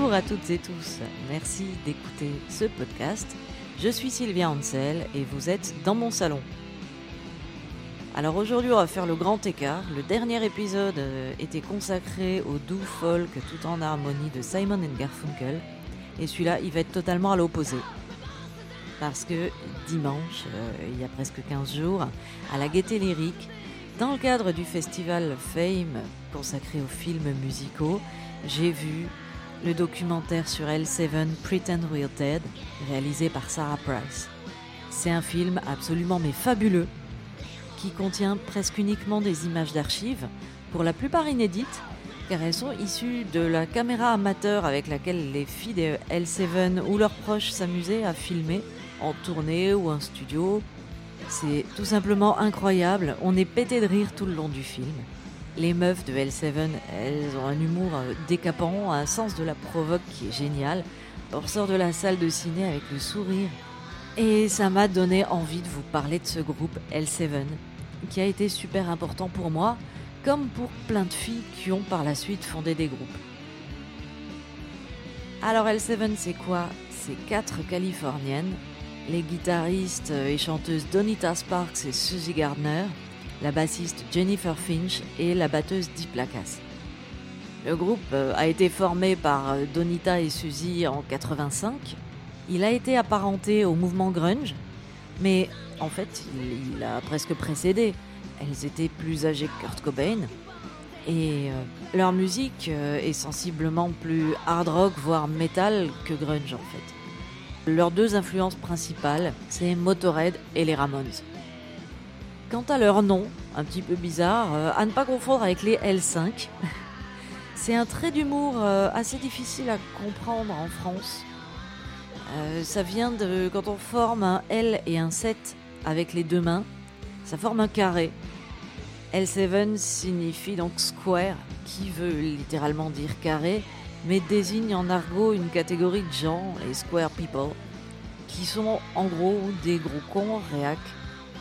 Bonjour à toutes et tous, merci d'écouter ce podcast. Je suis Sylvia Ansel et vous êtes dans mon salon. Alors aujourd'hui on va faire le grand écart. Le dernier épisode euh, était consacré au doux folk tout en harmonie de Simon Garfunkel et celui-là il va être totalement à l'opposé. Parce que dimanche, euh, il y a presque 15 jours, à la Gaieté Lyrique, dans le cadre du festival Fame consacré aux films musicaux, j'ai vu le documentaire sur L7 Pretend We're Dead, réalisé par Sarah Price. C'est un film absolument mais fabuleux, qui contient presque uniquement des images d'archives, pour la plupart inédites, car elles sont issues de la caméra amateur avec laquelle les filles de L7 ou leurs proches s'amusaient à filmer en tournée ou en studio. C'est tout simplement incroyable, on est pété de rire tout le long du film. Les meufs de L7, elles ont un humour euh, décapant, un sens de la provoque qui est génial. On ressort de la salle de ciné avec le sourire. Et ça m'a donné envie de vous parler de ce groupe L7, qui a été super important pour moi, comme pour plein de filles qui ont par la suite fondé des groupes. Alors L7, c'est quoi? C'est quatre Californiennes, les guitaristes et chanteuses Donita Sparks et Suzy Gardner, la bassiste Jennifer Finch et la batteuse Deep Lacas. Le groupe euh, a été formé par euh, Donita et Suzy en 85. Il a été apparenté au mouvement grunge, mais en fait, il, a presque précédé. Elles étaient plus âgées que Kurt Cobain. Et euh, leur musique est sensiblement plus hard rock, voire metal que grunge en fait. Leurs deux influences principales, c'est Motorhead et les Ramones. Quant à leur nom, un petit peu bizarre, euh, à ne pas confondre avec les L5, c'est un trait d'humour euh, assez difficile à comprendre en France. Euh, ça vient de quand on forme un L et un 7 avec les deux mains, ça forme un carré. L7 signifie donc square, qui veut littéralement dire carré, mais désigne en argot une catégorie de gens, les square people, qui sont en gros des gros cons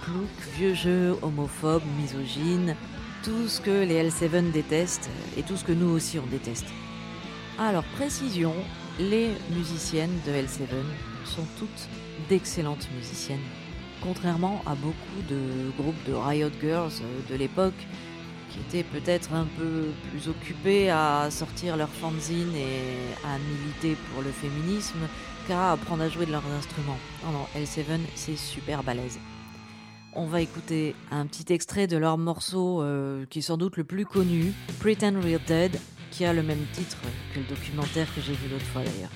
réac vieux jeu, homophobe, misogyne, tout ce que les L7 détestent et tout ce que nous aussi on déteste. Alors précision, les musiciennes de L7 sont toutes d'excellentes musiciennes, contrairement à beaucoup de groupes de Riot Girls de l'époque qui étaient peut-être un peu plus occupés à sortir leur fanzine et à militer pour le féminisme qu'à apprendre à jouer de leurs instruments. Non, non, L7 c'est super balèze. On va écouter un petit extrait de leur morceau euh, qui est sans doute le plus connu, Pretend We're Dead, qui a le même titre que le documentaire que j'ai vu l'autre fois d'ailleurs.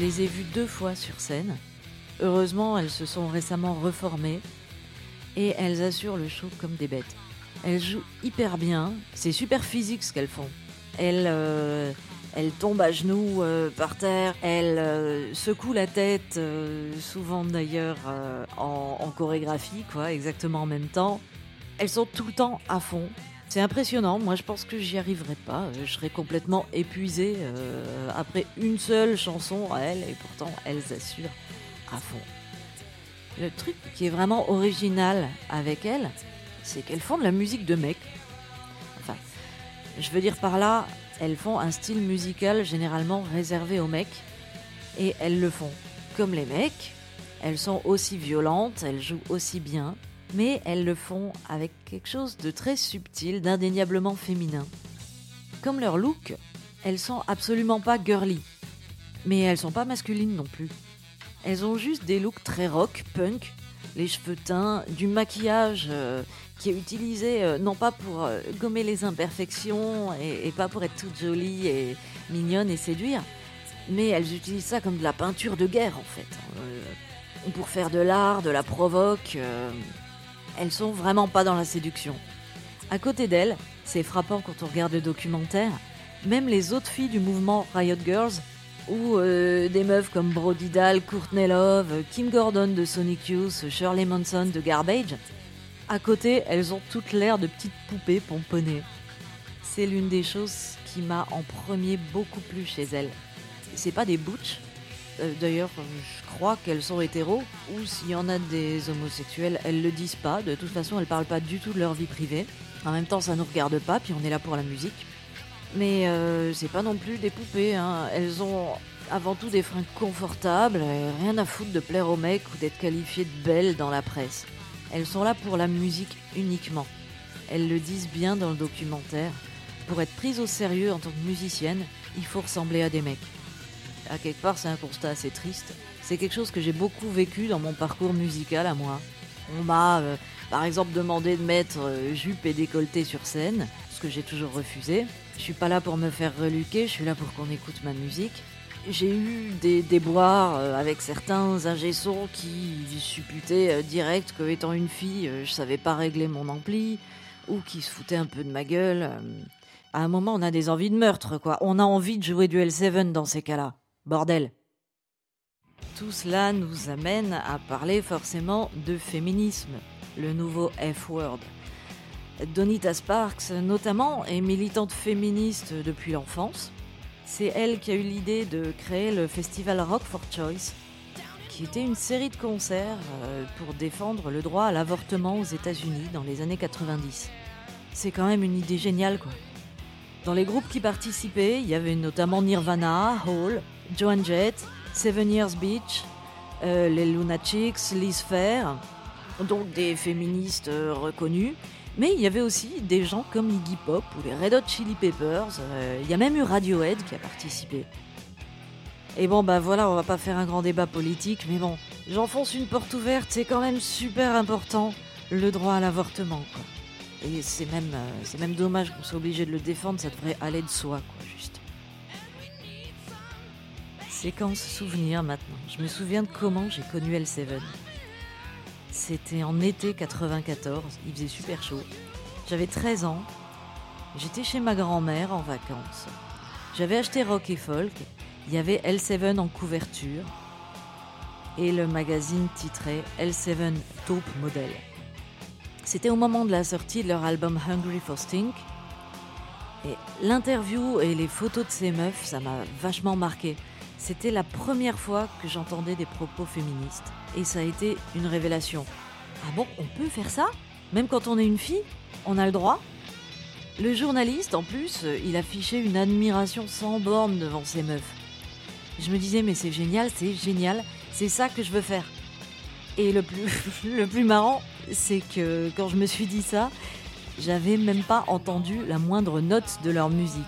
Les ai vues deux fois sur scène. Heureusement, elles se sont récemment reformées et elles assurent le show comme des bêtes. Elles jouent hyper bien, c'est super physique ce qu'elles font. Elles, euh, tombent à genoux euh, par terre, elles euh, secouent la tête, souvent d'ailleurs en, en chorégraphie, quoi, exactement en même temps. Elles sont tout le temps à fond, c'est impressionnant. Moi, je pense que j'y arriverai pas. Je serais complètement épuisée euh, après une seule chanson à elles, et pourtant, elles assurent à fond. Le truc qui est vraiment original avec elles, c'est qu'elles font de la musique de mecs. Enfin, je veux dire par là, elles font un style musical généralement réservé aux mecs, et elles le font comme les mecs. Elles sont aussi violentes, elles jouent aussi bien, mais elles le font avec quelque chose de très subtil, d'indéniablement féminin. Comme leur look, elles sont absolument pas girly, mais elles sont pas masculines non plus. Elles ont juste des looks très rock, punk, les cheveux teints, du maquillage euh, qui est utilisé euh, non pas pour euh, gommer les imperfections et, et, pas pour être toute jolie et mignonne et séduire, mais elles utilisent ça comme de la peinture de guerre en fait. pour faire de l'art, de la provoque. Elles sont vraiment pas dans la séduction. À côté d'elles, c'est frappant quand on regarde le documentaire, même les autres filles du mouvement Riot Girls ou euh, des meufs comme Brody Dahl, Courtney Love, Kim Gordon de Sonic Youth, Shirley Manson de Garbage. À côté, elles ont toutes l'air de petites poupées pomponnées. C'est l'une des choses qui m'a en premier beaucoup plu chez elles. C'est pas des butch. Euh, d'ailleurs, je crois qu'elles sont hétéros, ou s'il y en a des homosexuels, elles le disent pas. De toute façon, elles parlent pas du tout de leur vie privée. En même temps, ça nous regarde pas, puis on est là pour la musique. Mais euh, c'est pas non plus des poupées. Hein. Elles ont avant tout des fringues confortables, et rien à foutre de plaire aux mecs ou d'être qualifiées de belles dans la presse. Elles sont là pour la musique uniquement. Elles le disent bien dans le documentaire. Pour être prise au sérieux en tant que musicienne, il faut ressembler à des mecs. À quelque part, c'est un constat assez triste. C'est quelque chose que j'ai beaucoup vécu dans mon parcours musical à moi. On m'a, euh, par exemple, demandé de mettre euh, jupe et décolleté sur scène, ce que j'ai toujours refusé. Je suis pas là pour me faire reluquer, je suis là pour qu'on écoute ma musique. J'ai eu des déboires euh, avec certains ingessons qui supputaient direct que étant une fille, je savais pas régler mon ampli ou qui se foutaient un peu de ma gueule. À un moment, on a des envies de meurtre, quoi. On a envie de jouer du L7 dans ces cas-là. Bordel. Tout cela nous amène à parler forcément de féminisme, le nouveau F-word. Donita Sparks, notamment, est militante féministe depuis l'enfance. C'est elle qui a eu l'idée de créer le festival Rock for Choice, qui était une série de concerts euh, pour défendre le droit à l'avortement aux États-Unis dans les années 90. C'est quand même une idée géniale, quoi. Dans les groupes qui participaient, il y avait notamment Nirvana, Hall, Joan Jett, Seven Years Beach, euh, les Lunatics, Liz Fair, donc des féministes euh, reconnus. Mais il y avait aussi des gens comme Iggy Pop ou les Red Hot Chili Peppers. Euh, il y a même eu Radiohead qui a participé. Et bon, bah voilà, on va pas faire un grand débat politique, mais bon, j'enfonce une porte ouverte, c'est quand même super important, le droit à l'avortement. Et c'est même, euh, c'est même dommage qu'on soit obligé de le défendre, ça devrait aller de soi, quoi, juste. Séquence souvenir maintenant. Je me souviens de comment j'ai connu L7. C'était en été 94, il faisait super chaud. J'avais 13 ans. J'étais chez ma grand-mère en vacances. J'avais acheté Rock et Folk. Il y avait L7 en couverture. Et le magazine titrait L7 Taupe Model. C'était au moment de la sortie de leur album Hungry for Stink. Et l'interview et les photos de ces meufs, ça m'a vachement marqué. C'était la première fois que j'entendais des propos féministes et ça a été une révélation. Ah bon, on peut faire ça? Même quand on est une fille On a le droit? Le journaliste, en plus, il affichait une admiration sans borne devant ces meufs. Je me disais, mais c'est génial, c'est génial, c'est ça que je veux faire. Et le plus marrant, c'est que quand je me suis dit ça, j'avais même pas entendu la moindre note de leur musique.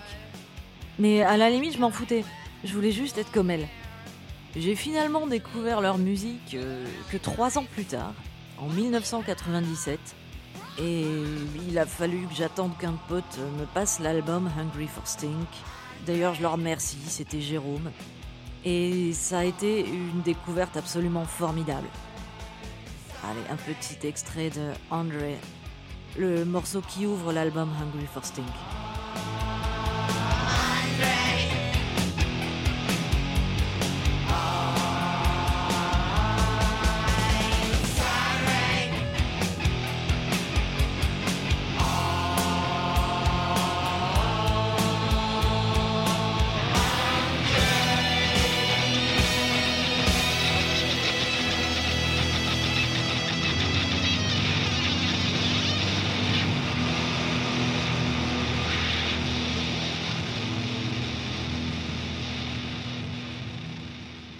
Mais à la limite, je m'en foutais. Je voulais juste être comme elles. J'ai finalement découvert leur musique euh, que trois ans plus tard, en 1997. Et il a fallu que j'attende qu'un pote me passe l'album Hungry for Stink. D'ailleurs, je leur remercie, c'était Jérôme. Et ça a été une découverte absolument formidable. Allez, un petit extrait de André, le morceau qui ouvre l'album Hungry for Stink.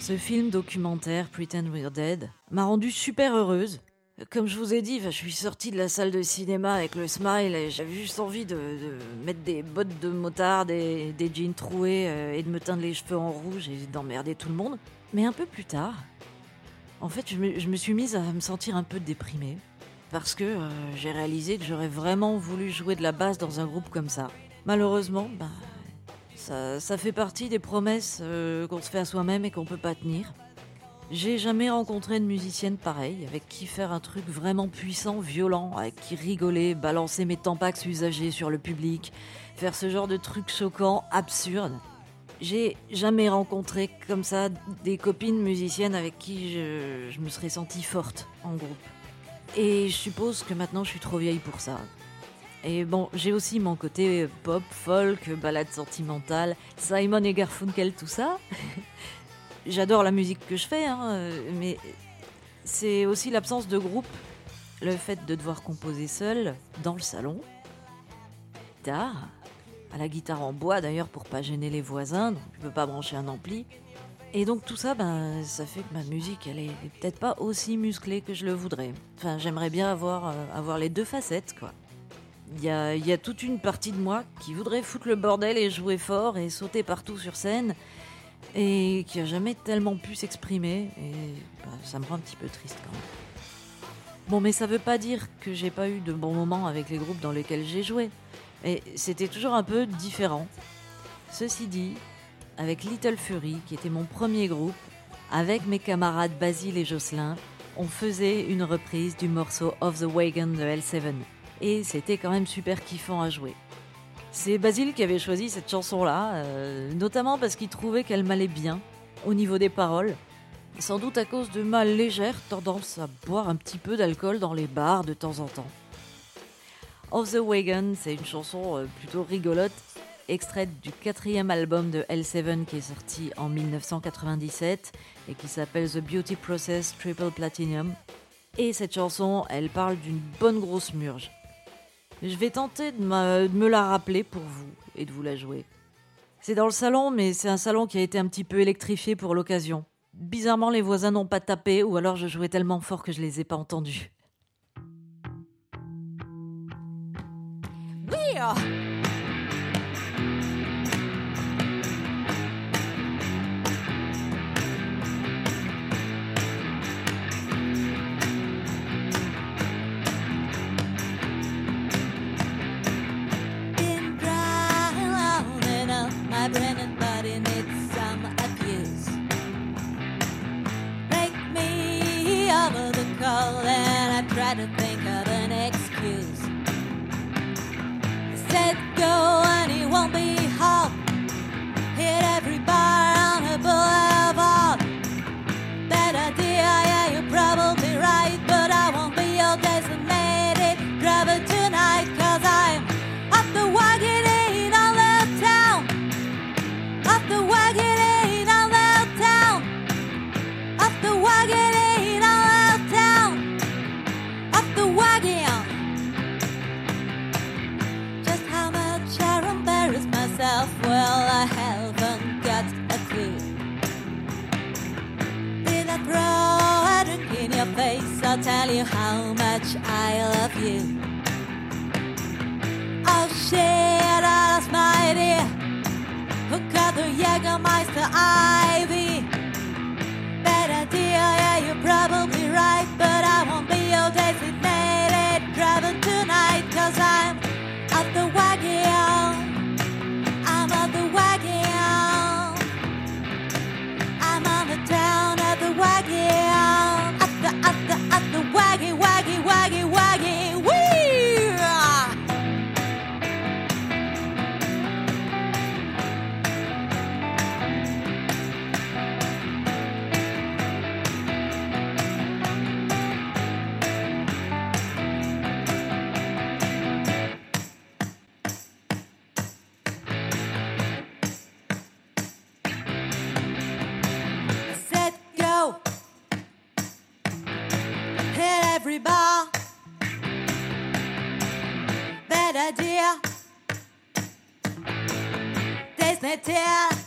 Ce film documentaire Pretend We're Dead m'a rendue super heureuse. Comme je vous ai dit, je suis sortie de la salle de cinéma avec le smile et j'avais juste envie de, mettre des bottes de motard, des, jeans troués euh, et de me teindre les cheveux en rouge et d'emmerder tout le monde. Mais un peu plus tard, en fait, je me, suis mise à me sentir un peu déprimée parce que euh, j'ai réalisé que j'aurais vraiment voulu jouer de la basse dans un groupe comme ça. Malheureusement, bah, ça, fait partie des promesses euh, qu'on se fait à soi-même et qu'on peut pas tenir. J'ai jamais rencontré de musicienne pareille, avec qui faire un truc vraiment puissant, violent, avec qui rigoler, balancer mes tampax usagés sur le public, faire ce genre de trucs choquants, absurdes. J'ai jamais rencontré comme ça des copines musiciennes avec qui je, je me serais sentie forte en groupe. Et je suppose que maintenant je suis trop vieille pour ça. Et bon, j'ai aussi mon côté pop, folk, balade sentimentale, Simon et Garfunkel, tout ça. j'adore la musique que je fais, hein, mais c'est aussi l'absence de groupe, le fait de devoir composer seul dans le salon, tard, à la guitare en bois d'ailleurs pour pas gêner les voisins, donc je peux pas brancher un ampli. Et donc tout ça, ben, ça fait que ma musique, elle est peut-être pas aussi musclée que je le voudrais. Enfin, j'aimerais bien avoir, euh, avoir les deux facettes, quoi. Il y a, toute une partie de moi qui voudrait foutre le bordel et jouer fort et sauter partout sur scène et qui a jamais tellement pu s'exprimer et bah, ça me rend un petit peu triste quand même. Bon, mais ça veut pas dire que j'ai pas eu de bons moments avec les groupes dans lesquels j'ai joué, et c'était toujours un peu différent. Ceci dit, avec Little Fury, qui était mon premier groupe, avec mes camarades Basile et Jocelyn, on faisait une reprise du morceau Of the Wagon de L7, et c'était quand même super kiffant à jouer. C'est Basile qui avait choisi cette chanson-là, euh, notamment parce qu'il trouvait qu'elle m'allait bien au niveau des paroles. Sans doute à cause de ma légère tendance à boire un petit peu d'alcool dans les bars de temps en temps. Of the Wagon, c'est une chanson euh, plutôt rigolote, extraite du quatrième album de L7 qui est sorti en 1997 et qui s'appelle The Beauty Process Triple Platinum. Et cette chanson, elle parle d'une bonne grosse murge. Je vais tenter de, me la rappeler pour vous et de vous la jouer. C'est dans le salon, mais c'est un salon qui a été un petit peu électrifié pour l'occasion. Bizarrement, les voisins n'ont pas tapé, ou alors je jouais tellement fort que je les ai pas entendus. To think of an excuse. I said go and he won't be home. Hit every well, I haven't got a clue. Did I throw a drink in your face? I'll tell you how much I love you. Oh shit, I lost my dear. Who got the Jägermeister Ivy? Bad idea, yeah, you're probably right, but I won't be your designated driver tonight, cause I'm Tell.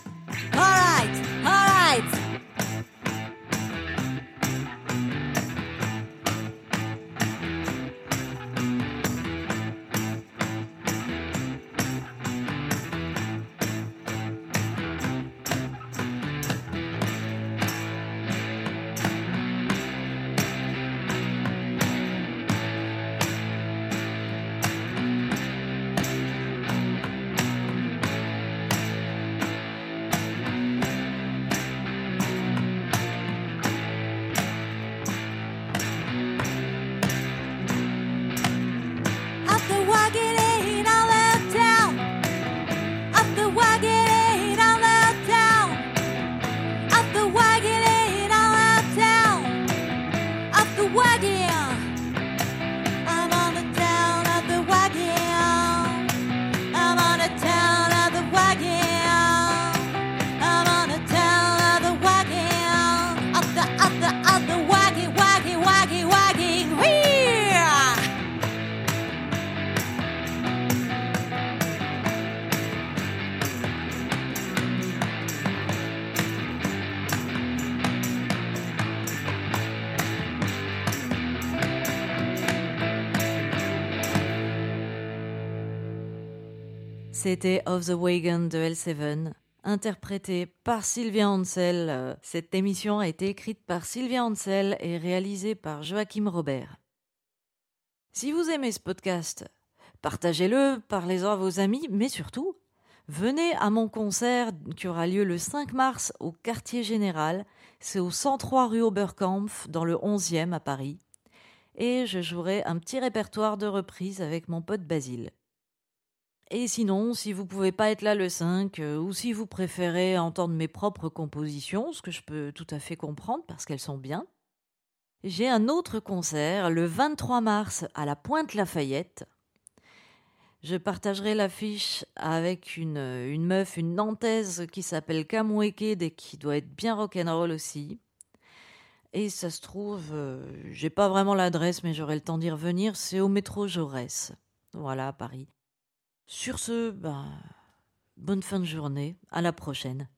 C'était Of the Wagon de L7, interprété par Sylvia Ansel. Euh, cette émission a été écrite par Sylvia Ansel et réalisée par Joachim Robert. Si vous aimez ce podcast, partagez-le, parlez-en à vos amis, mais surtout, venez à mon concert qui aura lieu le 5 mars au quartier général. C'est au 103 rue Oberkampf, dans le 11e à Paris. Et je jouerai un petit répertoire de reprises avec mon pote Basile. Et sinon, si vous pouvez pas être là le 5, euh, ou si vous préférez entendre mes propres compositions, ce que je peux tout à fait comprendre parce qu'elles sont bien, j'ai un autre concert le 23 mars à la Pointe Lafayette. Je partagerai l'affiche avec une, une meuf, une nantaise qui s'appelle Kamweke et qui doit être bien rock'n'roll aussi. Et ça se trouve, euh, j'ai pas vraiment l'adresse, mais j'aurai le temps d'y revenir. C'est au métro Jaurès. Voilà, à Paris. Sur ce, ben, bonne fin de journée. À la prochaine.